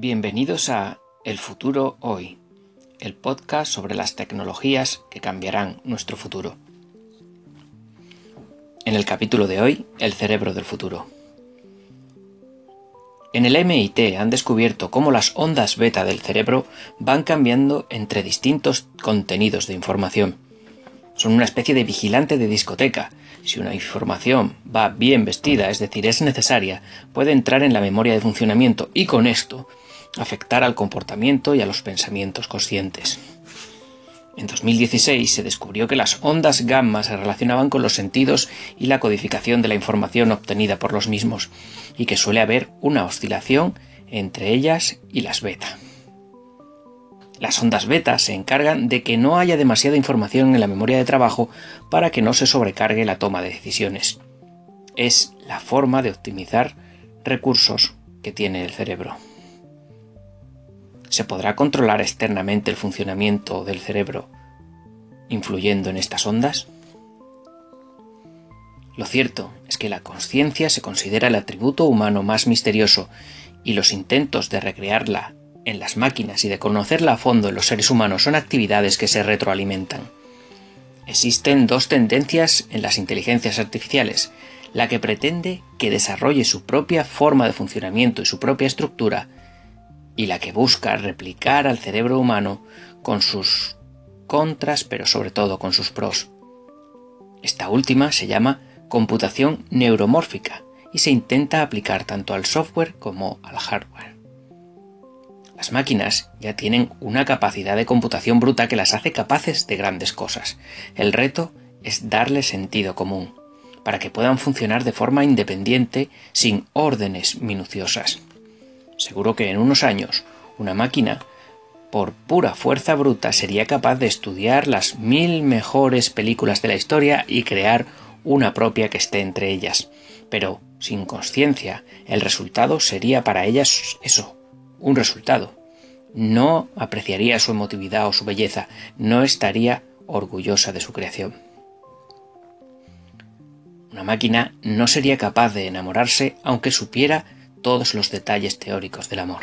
Bienvenidos a El futuro hoy, el podcast sobre las tecnologías que cambiarán nuestro futuro. En el capítulo de hoy, el cerebro del futuro. En el MIT han descubierto cómo las ondas beta del cerebro van cambiando entre distintos contenidos de información. Son una especie de vigilante de discoteca. Si una información va bien vestida, es decir, es necesaria, puede entrar en la memoria de funcionamiento y con esto afectar al comportamiento y a los pensamientos conscientes. En 2016 se descubrió que las ondas gamma se relacionaban con los sentidos y la codificación de la información obtenida por los mismos, y que suele haber una oscilación entre ellas y las beta. Las ondas beta se encargan de que no haya demasiada información en la memoria de trabajo para que no se sobrecargue la toma de decisiones. Es la forma de optimizar recursos que tiene el cerebro. ¿Se podrá controlar externamente el funcionamiento del cerebro influyendo en estas ondas? Lo cierto es que la conciencia se considera el atributo humano más misterioso y los intentos de recrearla en las máquinas y de conocerla a fondo en los seres humanos son actividades que se retroalimentan. Existen dos tendencias en las inteligencias artificiales, la que pretende que desarrolle su propia forma de funcionamiento y su propia estructura, y la que busca replicar al cerebro humano con sus contras, pero sobre todo con sus pros. Esta última se llama computación neuromórfica y se intenta aplicar tanto al software como al hardware. Las máquinas ya tienen una capacidad de computación bruta que las hace capaces de grandes cosas. El reto es darle sentido común, para que puedan funcionar de forma independiente sin órdenes minuciosas. Seguro que en unos años una máquina, por pura fuerza bruta, sería capaz de estudiar las mil mejores películas de la historia y crear una propia que esté entre ellas. Pero, sin conciencia, el resultado sería para ellas eso, un resultado. No apreciaría su emotividad o su belleza, no estaría orgullosa de su creación. Una máquina no sería capaz de enamorarse aunque supiera todos los detalles teóricos del amor.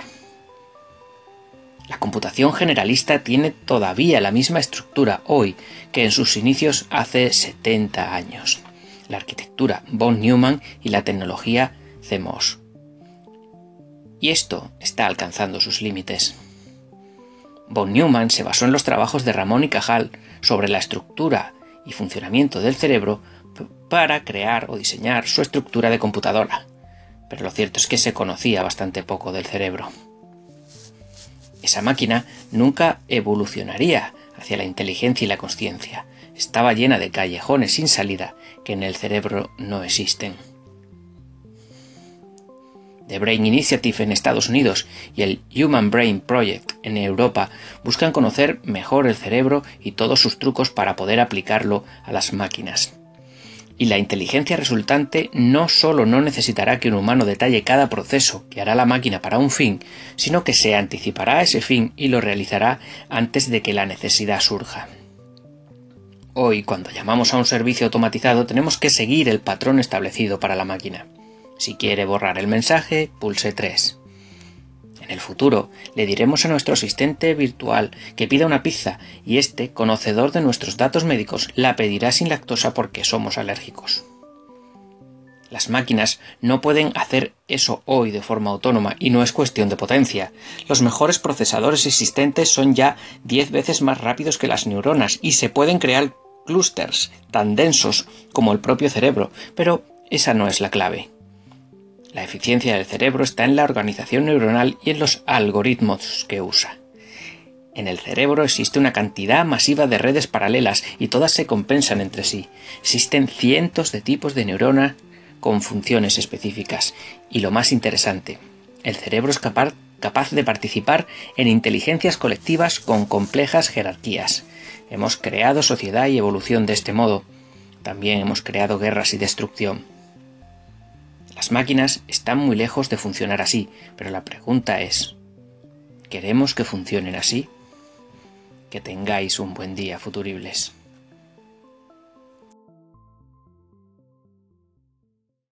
La computación generalista tiene todavía la misma estructura hoy que en sus inicios hace 70 años. La arquitectura von Neumann y la tecnología CMOS. Y esto está alcanzando sus límites. Von Neumann se basó en los trabajos de Ramón y Cajal sobre la estructura y funcionamiento del cerebro para crear o diseñar su estructura de computadora, pero lo cierto es que se conocía bastante poco del cerebro. Esa máquina nunca evolucionaría hacia la inteligencia y la conciencia. Estaba llena de callejones sin salida que en el cerebro no existen. The Brain Initiative en Estados Unidos y el Human Brain Project en Europa buscan conocer mejor el cerebro y todos sus trucos para poder aplicarlo a las máquinas y la inteligencia resultante no solo no necesitará que un humano detalle cada proceso que hará la máquina para un fin, sino que se anticipará a ese fin y lo realizará antes de que la necesidad surja. Hoy, cuando llamamos a un servicio automatizado, tenemos que seguir el patrón establecido para la máquina. Si quiere borrar el mensaje, pulse 3. En el futuro le diremos a nuestro asistente virtual que pida una pizza y este, conocedor de nuestros datos médicos, la pedirá sin lactosa porque somos alérgicos. Las máquinas no pueden hacer eso hoy de forma autónoma y no es cuestión de potencia. Los mejores procesadores existentes son ya 10 veces más rápidos que las neuronas y se pueden crear clústeres tan densos como el propio cerebro, pero esa no es la clave. La eficiencia del cerebro está en la organización neuronal y en los algoritmos que usa. En el cerebro existe una cantidad masiva de redes paralelas y todas se compensan entre sí. Existen cientos de tipos de neuronas con funciones específicas. Y lo más interesante, el cerebro es capaz, capaz de participar en inteligencias colectivas con complejas jerarquías. Hemos creado sociedad y evolución de este modo. También hemos creado guerras y destrucción. Las máquinas están muy lejos de funcionar así, pero la pregunta es, ¿queremos que funcionen así? Que tengáis un buen día, futuribles.